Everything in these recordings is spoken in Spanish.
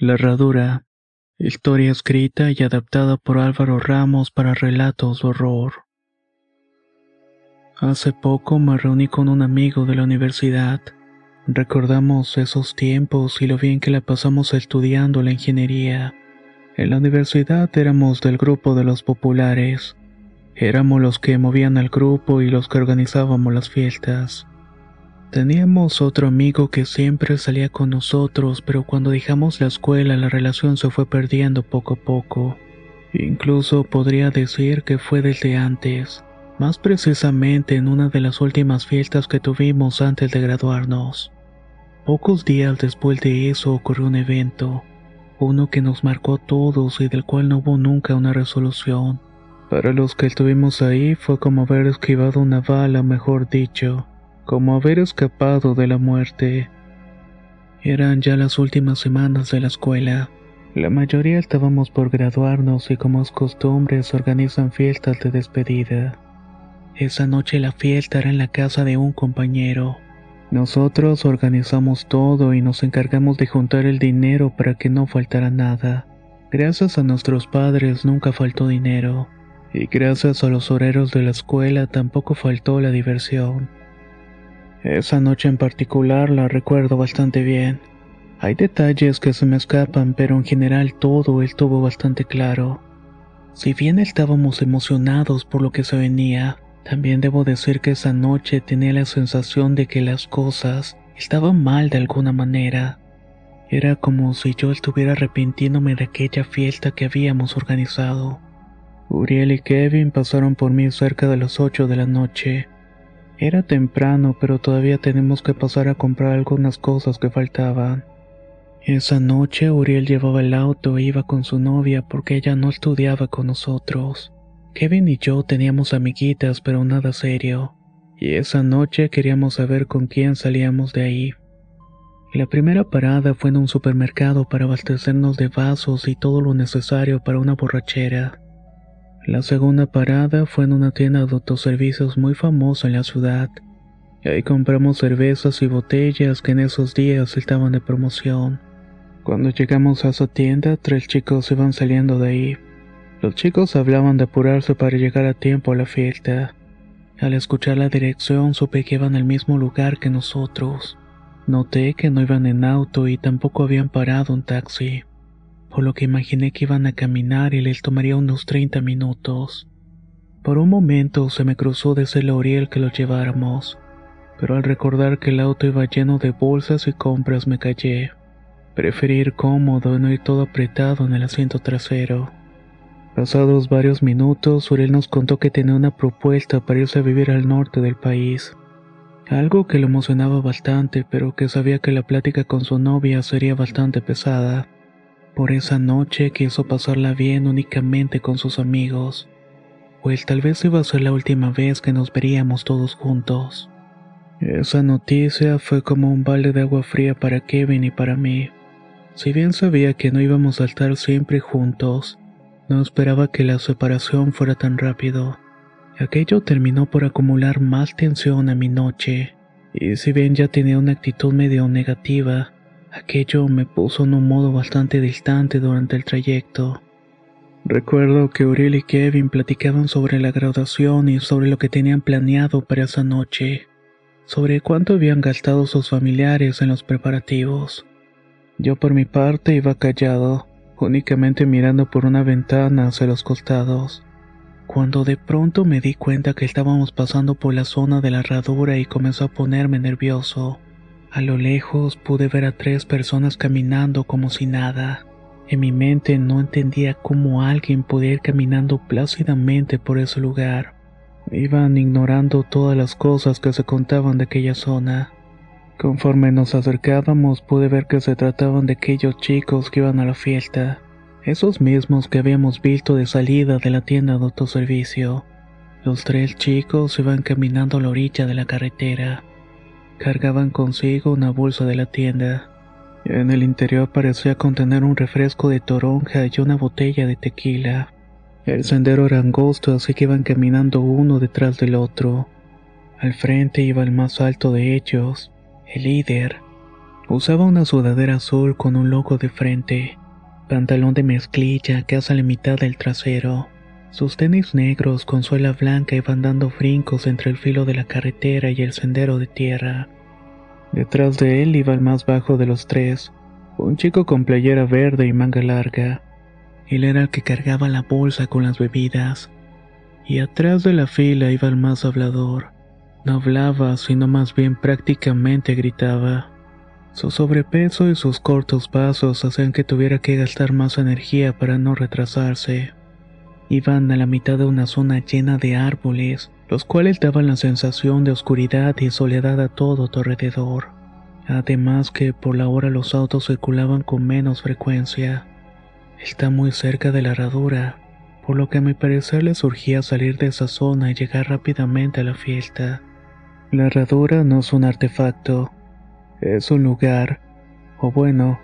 La Herradura. Historia escrita y adaptada por Álvaro Ramos para relatos de horror. Hace poco me reuní con un amigo de la universidad. Recordamos esos tiempos y lo bien que la pasamos estudiando la ingeniería. En la universidad éramos del grupo de los populares. Éramos los que movían al grupo y los que organizábamos las fiestas. Teníamos otro amigo que siempre salía con nosotros, pero cuando dejamos la escuela la relación se fue perdiendo poco a poco. Incluso podría decir que fue desde antes, más precisamente en una de las últimas fiestas que tuvimos antes de graduarnos. Pocos días después de eso ocurrió un evento, uno que nos marcó a todos y del cual no hubo nunca una resolución. Para los que estuvimos ahí fue como haber esquivado una bala, mejor dicho como haber escapado de la muerte. Eran ya las últimas semanas de la escuela. La mayoría estábamos por graduarnos y como es costumbre se organizan fiestas de despedida. Esa noche la fiesta era en la casa de un compañero. Nosotros organizamos todo y nos encargamos de juntar el dinero para que no faltara nada. Gracias a nuestros padres nunca faltó dinero. Y gracias a los horarios de la escuela tampoco faltó la diversión. Esa noche en particular la recuerdo bastante bien. Hay detalles que se me escapan, pero en general todo estuvo bastante claro. Si bien estábamos emocionados por lo que se venía, también debo decir que esa noche tenía la sensación de que las cosas estaban mal de alguna manera. Era como si yo estuviera arrepintiéndome de aquella fiesta que habíamos organizado. Uriel y Kevin pasaron por mí cerca de las 8 de la noche. Era temprano, pero todavía tenemos que pasar a comprar algunas cosas que faltaban. Esa noche Uriel llevaba el auto e iba con su novia porque ella no estudiaba con nosotros. Kevin y yo teníamos amiguitas, pero nada serio. Y esa noche queríamos saber con quién salíamos de ahí. La primera parada fue en un supermercado para abastecernos de vasos y todo lo necesario para una borrachera. La segunda parada fue en una tienda de autoservicios muy famosa en la ciudad. Ahí compramos cervezas y botellas que en esos días estaban de promoción. Cuando llegamos a esa tienda, tres chicos iban saliendo de ahí. Los chicos hablaban de apurarse para llegar a tiempo a la fiesta. Al escuchar la dirección supe que iban al mismo lugar que nosotros. Noté que no iban en auto y tampoco habían parado un taxi por lo que imaginé que iban a caminar y les tomaría unos 30 minutos. Por un momento se me cruzó decirle a Uriel que los lleváramos, pero al recordar que el auto iba lleno de bolsas y compras me callé. Preferí ir cómodo y no ir todo apretado en el asiento trasero. Pasados varios minutos, Uriel nos contó que tenía una propuesta para irse a vivir al norte del país. Algo que lo emocionaba bastante, pero que sabía que la plática con su novia sería bastante pesada. Por esa noche quiso pasarla bien únicamente con sus amigos, pues tal vez iba a ser la última vez que nos veríamos todos juntos. Esa noticia fue como un balde de agua fría para Kevin y para mí. Si bien sabía que no íbamos a estar siempre juntos, no esperaba que la separación fuera tan rápido. Aquello terminó por acumular más tensión a mi noche, y si bien ya tenía una actitud medio negativa, Aquello me puso en un modo bastante distante durante el trayecto. Recuerdo que Uriel y Kevin platicaban sobre la graduación y sobre lo que tenían planeado para esa noche, sobre cuánto habían gastado sus familiares en los preparativos. Yo por mi parte iba callado, únicamente mirando por una ventana hacia los costados, cuando de pronto me di cuenta que estábamos pasando por la zona de la herradura y comenzó a ponerme nervioso. A lo lejos pude ver a tres personas caminando como si nada. En mi mente no entendía cómo alguien podía ir caminando plácidamente por ese lugar. Iban ignorando todas las cosas que se contaban de aquella zona. Conforme nos acercábamos pude ver que se trataban de aquellos chicos que iban a la fiesta, esos mismos que habíamos visto de salida de la tienda de autoservicio. Los tres chicos iban caminando a la orilla de la carretera. Cargaban consigo una bolsa de la tienda. En el interior parecía contener un refresco de toronja y una botella de tequila. El sendero era angosto, así que iban caminando uno detrás del otro. Al frente iba el más alto de ellos, el líder. Usaba una sudadera azul con un logo de frente, pantalón de mezclilla que hace la mitad del trasero. Sus tenis negros con suela blanca iban dando brincos entre el filo de la carretera y el sendero de tierra. Detrás de él iba el más bajo de los tres, un chico con playera verde y manga larga. Él era el que cargaba la bolsa con las bebidas. Y atrás de la fila iba el más hablador. No hablaba, sino más bien prácticamente gritaba. Su sobrepeso y sus cortos pasos hacían que tuviera que gastar más energía para no retrasarse. Iban a la mitad de una zona llena de árboles, los cuales daban la sensación de oscuridad y soledad a todo tu alrededor. Además que por la hora los autos circulaban con menos frecuencia. Está muy cerca de la herradura, por lo que a mi parecer le surgía salir de esa zona y llegar rápidamente a la fiesta. La herradura no es un artefacto, es un lugar, o bueno,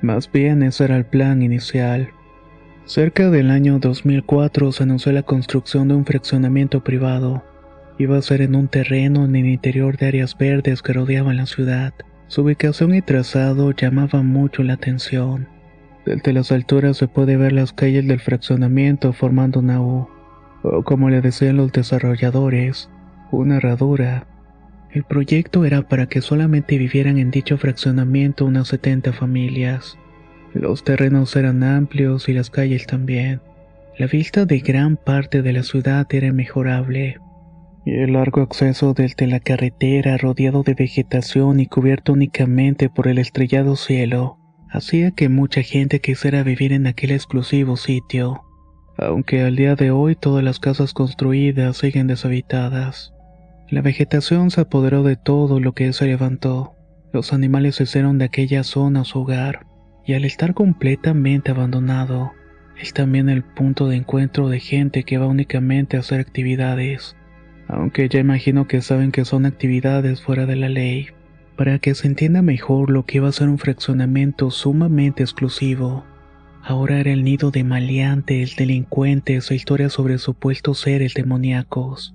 más bien ese era el plan inicial. Cerca del año 2004 se anunció la construcción de un fraccionamiento privado. Iba a ser en un terreno en el interior de áreas verdes que rodeaban la ciudad. Su ubicación y trazado llamaban mucho la atención. Desde las alturas se puede ver las calles del fraccionamiento formando una U, o como le decían los desarrolladores, una herradura. El proyecto era para que solamente vivieran en dicho fraccionamiento unas 70 familias. Los terrenos eran amplios y las calles también. La vista de gran parte de la ciudad era mejorable. Y el largo acceso desde la carretera, rodeado de vegetación y cubierto únicamente por el estrellado cielo, hacía que mucha gente quisiera vivir en aquel exclusivo sitio. Aunque al día de hoy todas las casas construidas siguen deshabitadas. La vegetación se apoderó de todo lo que se levantó. Los animales hicieron de aquella zona su hogar, y al estar completamente abandonado, es también el punto de encuentro de gente que va únicamente a hacer actividades, aunque ya imagino que saben que son actividades fuera de la ley, para que se entienda mejor lo que iba a ser un fraccionamiento sumamente exclusivo. Ahora era el nido de maleantes, delincuentes e historias sobre supuestos seres demoníacos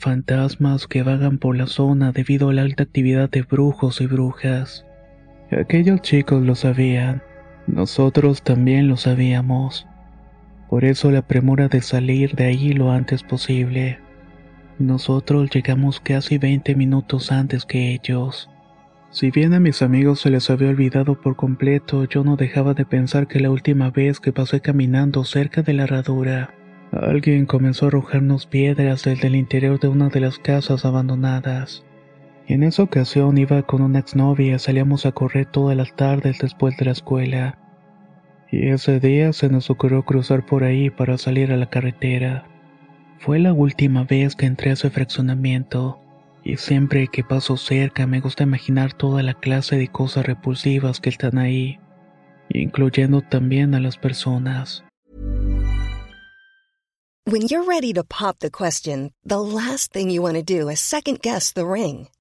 fantasmas que vagan por la zona debido a la alta actividad de brujos y brujas. Aquellos chicos lo sabían, nosotros también lo sabíamos. Por eso la premura de salir de ahí lo antes posible. Nosotros llegamos casi 20 minutos antes que ellos. Si bien a mis amigos se les había olvidado por completo, yo no dejaba de pensar que la última vez que pasé caminando cerca de la herradura, Alguien comenzó a arrojarnos piedras desde el interior de una de las casas abandonadas. En esa ocasión iba con una exnovia salíamos a correr todas las tardes después de la escuela. Y ese día se nos ocurrió cruzar por ahí para salir a la carretera. Fue la última vez que entré a ese fraccionamiento, y siempre que paso cerca me gusta imaginar toda la clase de cosas repulsivas que están ahí, incluyendo también a las personas. When you're ready to pop the question, the last thing you want to do is second guess the ring.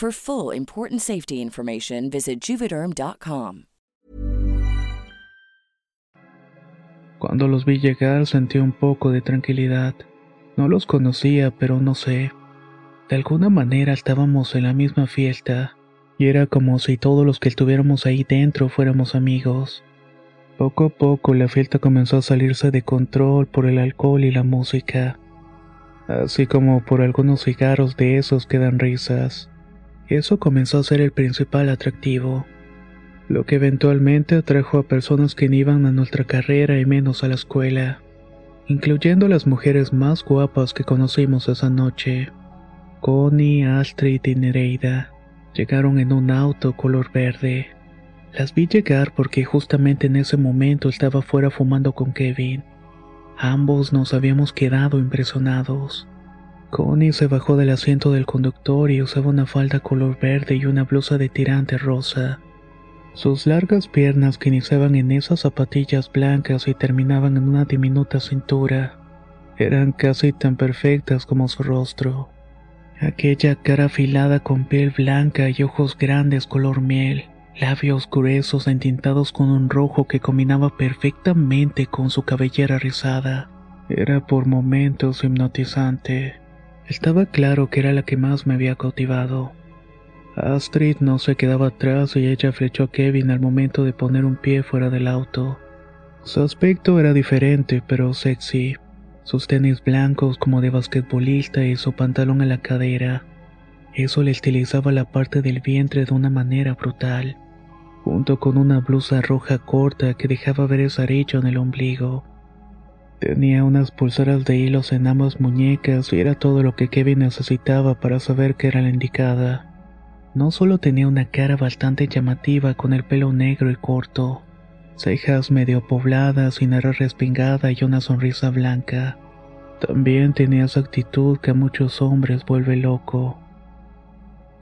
For full important safety information, visit juvederm.com. Cuando los vi llegar sentí un poco de tranquilidad. No los conocía, pero no sé. De alguna manera estábamos en la misma fiesta, y era como si todos los que estuviéramos ahí dentro fuéramos amigos. Poco a poco la fiesta comenzó a salirse de control por el alcohol y la música, así como por algunos cigarros de esos que dan risas. Eso comenzó a ser el principal atractivo, lo que eventualmente atrajo a personas que no iban a nuestra carrera y menos a la escuela, incluyendo las mujeres más guapas que conocimos esa noche. Connie, Astrid y Nereida llegaron en un auto color verde. Las vi llegar porque justamente en ese momento estaba fuera fumando con Kevin. Ambos nos habíamos quedado impresionados. Connie se bajó del asiento del conductor y usaba una falda color verde y una blusa de tirante rosa. Sus largas piernas que iniciaban en esas zapatillas blancas y terminaban en una diminuta cintura eran casi tan perfectas como su rostro. Aquella cara afilada con piel blanca y ojos grandes color miel, labios gruesos entintados con un rojo que combinaba perfectamente con su cabellera rizada. Era por momentos hipnotizante. Estaba claro que era la que más me había cautivado. Astrid no se quedaba atrás y ella flechó a Kevin al momento de poner un pie fuera del auto. Su aspecto era diferente, pero sexy. Sus tenis blancos como de basquetbolista y su pantalón a la cadera. Eso le estilizaba la parte del vientre de una manera brutal, junto con una blusa roja corta que dejaba ver ese en el ombligo. Tenía unas pulseras de hilos en ambas muñecas y era todo lo que Kevin necesitaba para saber que era la indicada. No solo tenía una cara bastante llamativa con el pelo negro y corto, cejas medio pobladas y nariz respingada y una sonrisa blanca. También tenía esa actitud que a muchos hombres vuelve loco.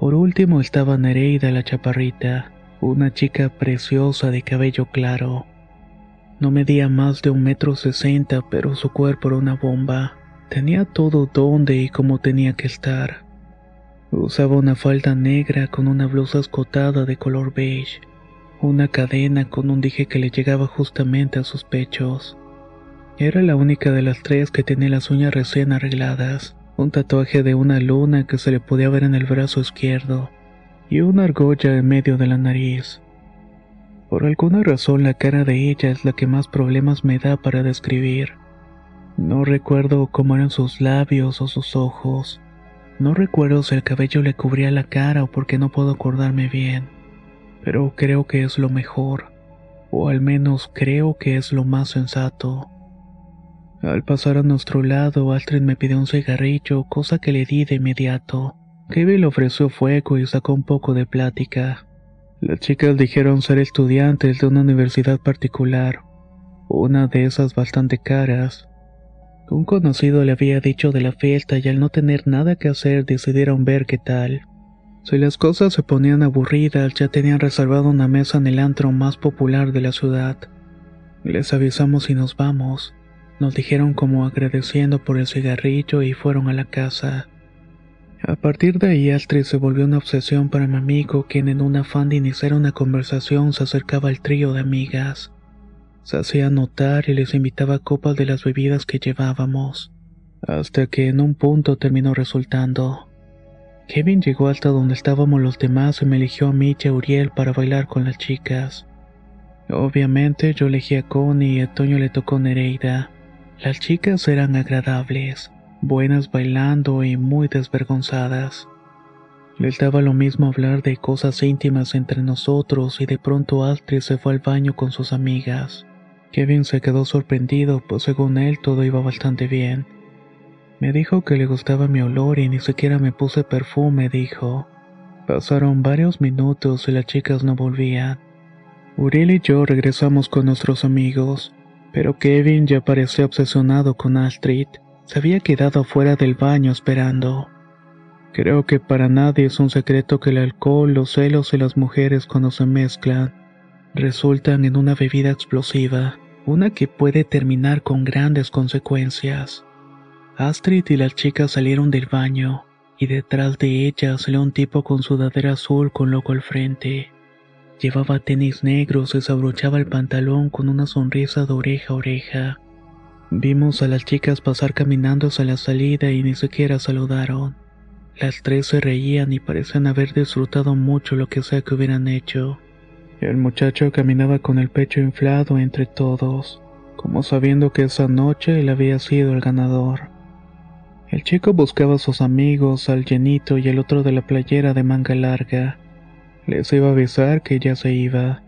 Por último estaba Nereida la chaparrita, una chica preciosa de cabello claro. No medía más de un metro sesenta, pero su cuerpo era una bomba. Tenía todo donde y como tenía que estar. Usaba una falda negra con una blusa escotada de color beige, una cadena con un dije que le llegaba justamente a sus pechos. Era la única de las tres que tenía las uñas recién arregladas, un tatuaje de una luna que se le podía ver en el brazo izquierdo y una argolla en medio de la nariz. Por alguna razón la cara de ella es la que más problemas me da para describir. No recuerdo cómo eran sus labios o sus ojos. No recuerdo si el cabello le cubría la cara o porque no puedo acordarme bien, pero creo que es lo mejor, o al menos creo que es lo más sensato. Al pasar a nuestro lado, Astrid me pidió un cigarrillo, cosa que le di de inmediato. Kevin le ofreció fuego y sacó un poco de plática. Las chicas dijeron ser estudiantes de una universidad particular, una de esas bastante caras, un conocido le había dicho de la fiesta y al no tener nada que hacer decidieron ver qué tal. Si las cosas se ponían aburridas, ya tenían reservado una mesa en el antro más popular de la ciudad. Les avisamos y nos vamos. Nos dijeron como agradeciendo por el cigarrillo y fueron a la casa. A partir de ahí Astrid se volvió una obsesión para mi amigo, quien en un afán de iniciar una conversación se acercaba al trío de amigas. Se hacía notar y les invitaba copas de las bebidas que llevábamos, hasta que en un punto terminó resultando. Kevin llegó hasta donde estábamos los demás y me eligió a mí y a Uriel para bailar con las chicas. Obviamente yo elegí a Connie y a Toño le tocó Nereida. Las chicas eran agradables, buenas bailando y muy desvergonzadas. Les daba lo mismo hablar de cosas íntimas entre nosotros y de pronto Astrid se fue al baño con sus amigas. Kevin se quedó sorprendido, pues según él todo iba bastante bien. Me dijo que le gustaba mi olor y ni siquiera me puse perfume, dijo. Pasaron varios minutos y las chicas no volvían. Uriel y yo regresamos con nuestros amigos, pero Kevin ya parecía obsesionado con Astrid. Se había quedado fuera del baño esperando. Creo que para nadie es un secreto que el alcohol, los celos y las mujeres cuando se mezclan resultan en una bebida explosiva, una que puede terminar con grandes consecuencias. Astrid y las chicas salieron del baño, y detrás de ella salió un tipo con sudadera azul con loco al frente. Llevaba tenis negros y se abrochaba el pantalón con una sonrisa de oreja a oreja. Vimos a las chicas pasar caminando hacia la salida y ni siquiera saludaron. Las tres se reían y parecían haber disfrutado mucho lo que sea que hubieran hecho. El muchacho caminaba con el pecho inflado entre todos, como sabiendo que esa noche él había sido el ganador. El chico buscaba a sus amigos, al llenito y el otro de la playera de manga larga. Les iba a avisar que ya se iba,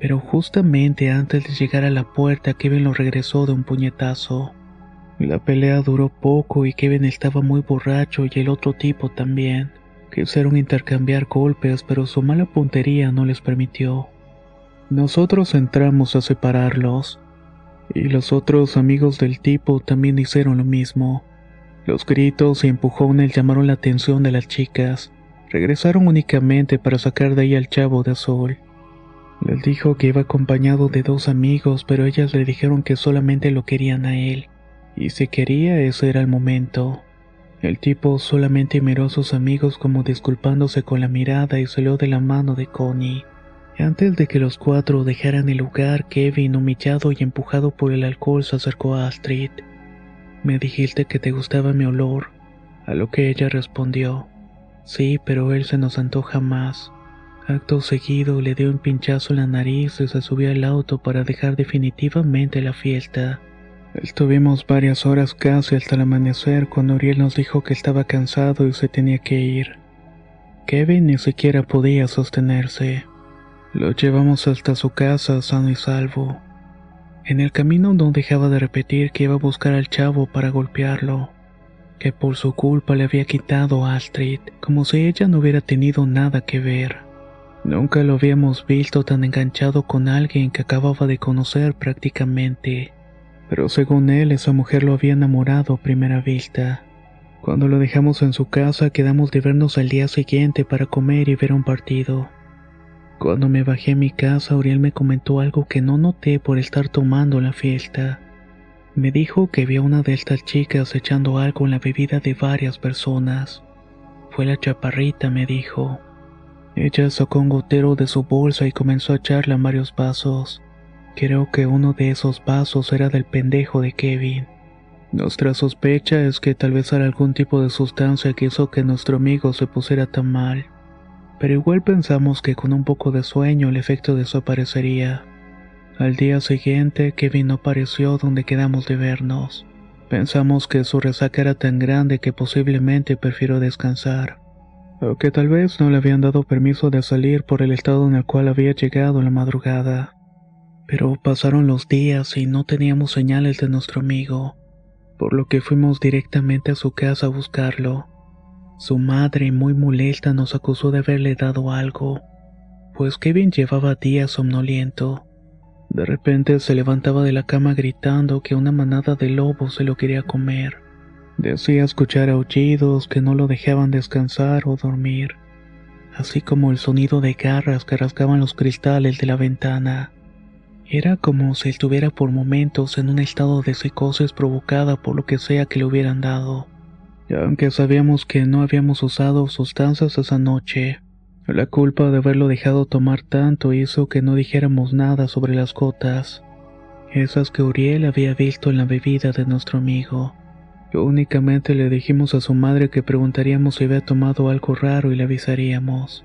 pero justamente antes de llegar a la puerta Kevin lo regresó de un puñetazo. La pelea duró poco y Kevin estaba muy borracho y el otro tipo también. Quisieron intercambiar golpes, pero su mala puntería no les permitió. Nosotros entramos a separarlos, y los otros amigos del tipo también hicieron lo mismo. Los gritos y empujones llamaron la atención de las chicas. Regresaron únicamente para sacar de ahí al chavo de azul. Les dijo que iba acompañado de dos amigos, pero ellas le dijeron que solamente lo querían a él. Y si quería, ese era el momento. El tipo solamente miró a sus amigos como disculpándose con la mirada y salió de la mano de Connie. Antes de que los cuatro dejaran el lugar, Kevin, humillado y empujado por el alcohol, se acercó a Astrid. Me dijiste que te gustaba mi olor, a lo que ella respondió. Sí, pero él se nos antoja más. Acto seguido le dio un pinchazo en la nariz y se subió al auto para dejar definitivamente la fiesta. Estuvimos varias horas casi hasta el amanecer cuando Uriel nos dijo que estaba cansado y se tenía que ir. Kevin ni siquiera podía sostenerse. Lo llevamos hasta su casa sano y salvo. En el camino no dejaba de repetir que iba a buscar al chavo para golpearlo, que por su culpa le había quitado a Astrid, como si ella no hubiera tenido nada que ver. Nunca lo habíamos visto tan enganchado con alguien que acababa de conocer prácticamente pero según él esa mujer lo había enamorado a primera vista. Cuando lo dejamos en su casa quedamos de vernos al día siguiente para comer y ver un partido. Cuando me bajé a mi casa, Uriel me comentó algo que no noté por estar tomando la fiesta. Me dijo que vio a una de estas chicas echando algo en la bebida de varias personas. Fue la chaparrita, me dijo. Ella sacó un gotero de su bolsa y comenzó a echarle en varios vasos. Creo que uno de esos vasos era del pendejo de Kevin. Nuestra sospecha es que tal vez era algún tipo de sustancia que hizo que nuestro amigo se pusiera tan mal. Pero igual pensamos que con un poco de sueño el efecto desaparecería. Al día siguiente, Kevin no apareció donde quedamos de vernos. Pensamos que su resaca era tan grande que posiblemente prefirió descansar. Que tal vez no le habían dado permiso de salir por el estado en el cual había llegado la madrugada. Pero pasaron los días y no teníamos señales de nuestro amigo, por lo que fuimos directamente a su casa a buscarlo. Su madre, muy molesta, nos acusó de haberle dado algo, pues Kevin llevaba días somnoliento. De repente se levantaba de la cama gritando que una manada de lobos se lo quería comer. Decía escuchar aullidos que no lo dejaban descansar o dormir, así como el sonido de garras que rasgaban los cristales de la ventana. Era como si estuviera por momentos en un estado de psicosis provocada por lo que sea que le hubieran dado. Aunque sabíamos que no habíamos usado sustancias esa noche, la culpa de haberlo dejado tomar tanto hizo que no dijéramos nada sobre las gotas, esas que Uriel había visto en la bebida de nuestro amigo. Únicamente le dijimos a su madre que preguntaríamos si había tomado algo raro y le avisaríamos.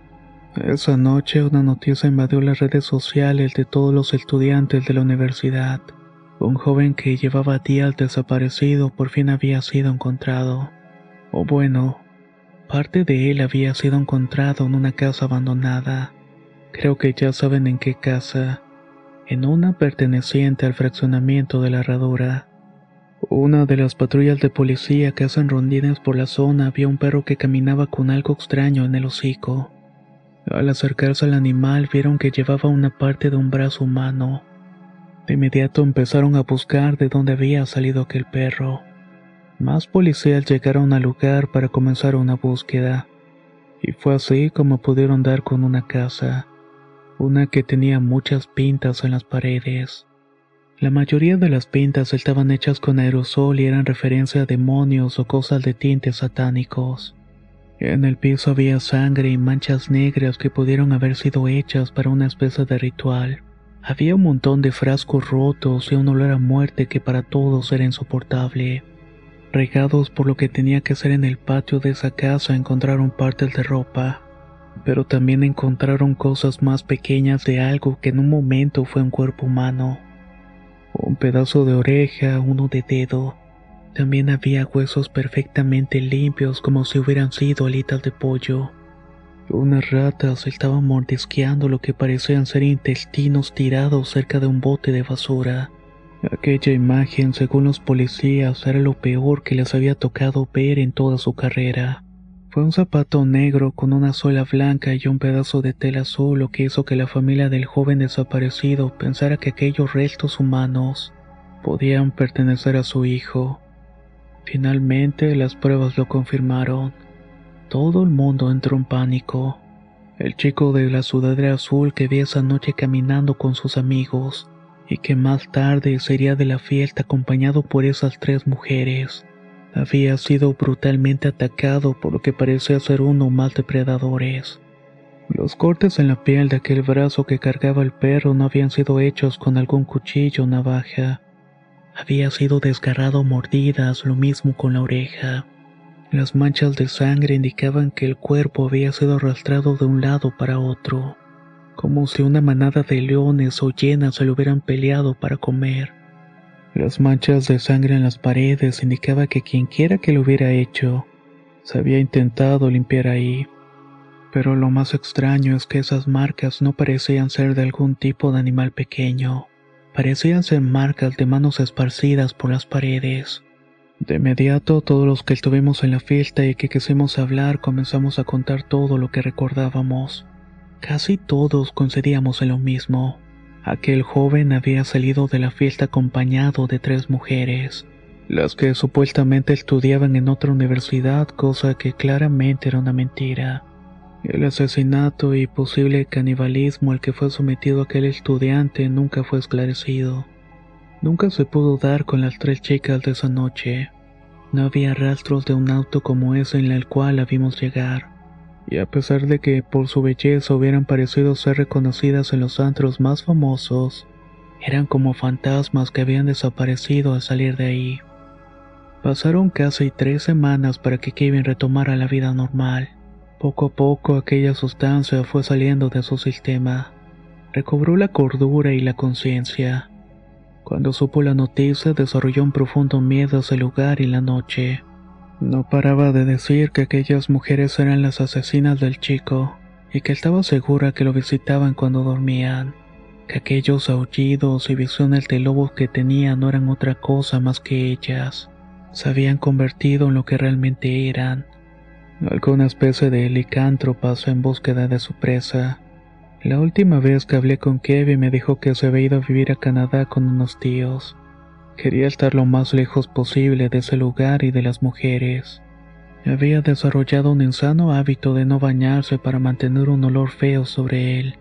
Esa noche una noticia invadió las redes sociales de todos los estudiantes de la universidad. Un joven que llevaba días desaparecido por fin había sido encontrado. O bueno, parte de él había sido encontrado en una casa abandonada. Creo que ya saben en qué casa. En una perteneciente al fraccionamiento de la herradura. Una de las patrullas de policía que hacen rondines por la zona vio un perro que caminaba con algo extraño en el hocico. Al acercarse al animal vieron que llevaba una parte de un brazo humano. De inmediato empezaron a buscar de dónde había salido aquel perro. Más policías llegaron al lugar para comenzar una búsqueda. Y fue así como pudieron dar con una casa, una que tenía muchas pintas en las paredes. La mayoría de las pintas estaban hechas con aerosol y eran referencia a demonios o cosas de tintes satánicos. En el piso había sangre y manchas negras que pudieron haber sido hechas para una especie de ritual. Había un montón de frascos rotos y un olor a muerte que para todos era insoportable. Regados por lo que tenía que ser en el patio de esa casa encontraron partes de ropa, pero también encontraron cosas más pequeñas de algo que en un momento fue un cuerpo humano. Un pedazo de oreja, uno de dedo, también había huesos perfectamente limpios como si hubieran sido alitas de pollo. Unas ratas estaban mordisqueando lo que parecían ser intestinos tirados cerca de un bote de basura. Aquella imagen, según los policías, era lo peor que les había tocado ver en toda su carrera. Fue un zapato negro con una suela blanca y un pedazo de tela azul lo que hizo que la familia del joven desaparecido pensara que aquellos restos humanos podían pertenecer a su hijo. Finalmente las pruebas lo confirmaron. Todo el mundo entró en pánico. El chico de la sudadera azul que vi esa noche caminando con sus amigos y que más tarde sería de la fiesta acompañado por esas tres mujeres, había sido brutalmente atacado por lo que parecía ser uno más depredadores. Los cortes en la piel de aquel brazo que cargaba el perro no habían sido hechos con algún cuchillo o navaja había sido desgarrado mordidas, lo mismo con la oreja. Las manchas de sangre indicaban que el cuerpo había sido arrastrado de un lado para otro, como si una manada de leones o llenas se lo hubieran peleado para comer. Las manchas de sangre en las paredes indicaban que quienquiera que lo hubiera hecho, se había intentado limpiar ahí. Pero lo más extraño es que esas marcas no parecían ser de algún tipo de animal pequeño. Parecían ser marcas de manos esparcidas por las paredes. De inmediato todos los que estuvimos en la fiesta y que quisimos hablar comenzamos a contar todo lo que recordábamos. Casi todos coincidíamos en lo mismo. Aquel joven había salido de la fiesta acompañado de tres mujeres, las que supuestamente estudiaban en otra universidad, cosa que claramente era una mentira. El asesinato y posible canibalismo al que fue sometido aquel estudiante nunca fue esclarecido. Nunca se pudo dar con las tres chicas de esa noche. No había rastros de un auto como ese en el cual la vimos llegar. Y a pesar de que por su belleza hubieran parecido ser reconocidas en los antros más famosos, eran como fantasmas que habían desaparecido al salir de ahí. Pasaron casi tres semanas para que Kevin retomara la vida normal. Poco a poco aquella sustancia fue saliendo de su sistema. Recobró la cordura y la conciencia. Cuando supo la noticia desarrolló un profundo miedo hacia el lugar y la noche. No paraba de decir que aquellas mujeres eran las asesinas del chico y que estaba segura que lo visitaban cuando dormían, que aquellos aullidos y visiones de lobos que tenía no eran otra cosa más que ellas. Se habían convertido en lo que realmente eran, Alguna especie de licantro pasó en búsqueda de su presa. La última vez que hablé con Kevin me dijo que se había ido a vivir a Canadá con unos tíos. Quería estar lo más lejos posible de ese lugar y de las mujeres. Había desarrollado un insano hábito de no bañarse para mantener un olor feo sobre él.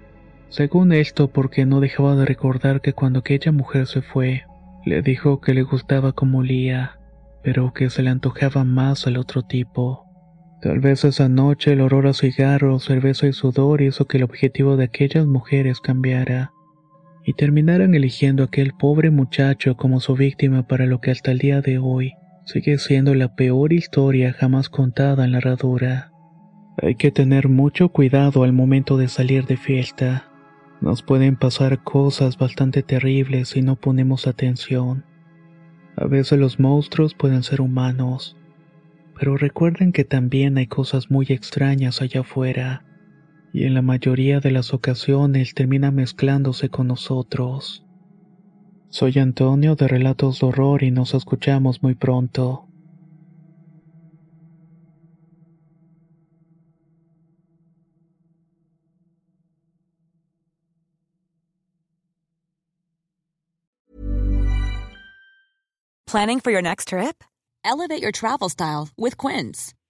Según esto, porque no dejaba de recordar que cuando aquella mujer se fue, le dijo que le gustaba como olía, pero que se le antojaba más al otro tipo. Tal vez esa noche el olor a cigarro, cerveza y sudor hizo que el objetivo de aquellas mujeres cambiara y terminaran eligiendo a aquel pobre muchacho como su víctima para lo que hasta el día de hoy sigue siendo la peor historia jamás contada en la herradura. Hay que tener mucho cuidado al momento de salir de fiesta. Nos pueden pasar cosas bastante terribles si no ponemos atención. A veces los monstruos pueden ser humanos pero recuerden que también hay cosas muy extrañas allá afuera, y en la mayoría de las ocasiones termina mezclándose con nosotros. Soy Antonio de Relatos de Horror y nos escuchamos muy pronto. Planning for your next trip? Elevate your travel style with Quince.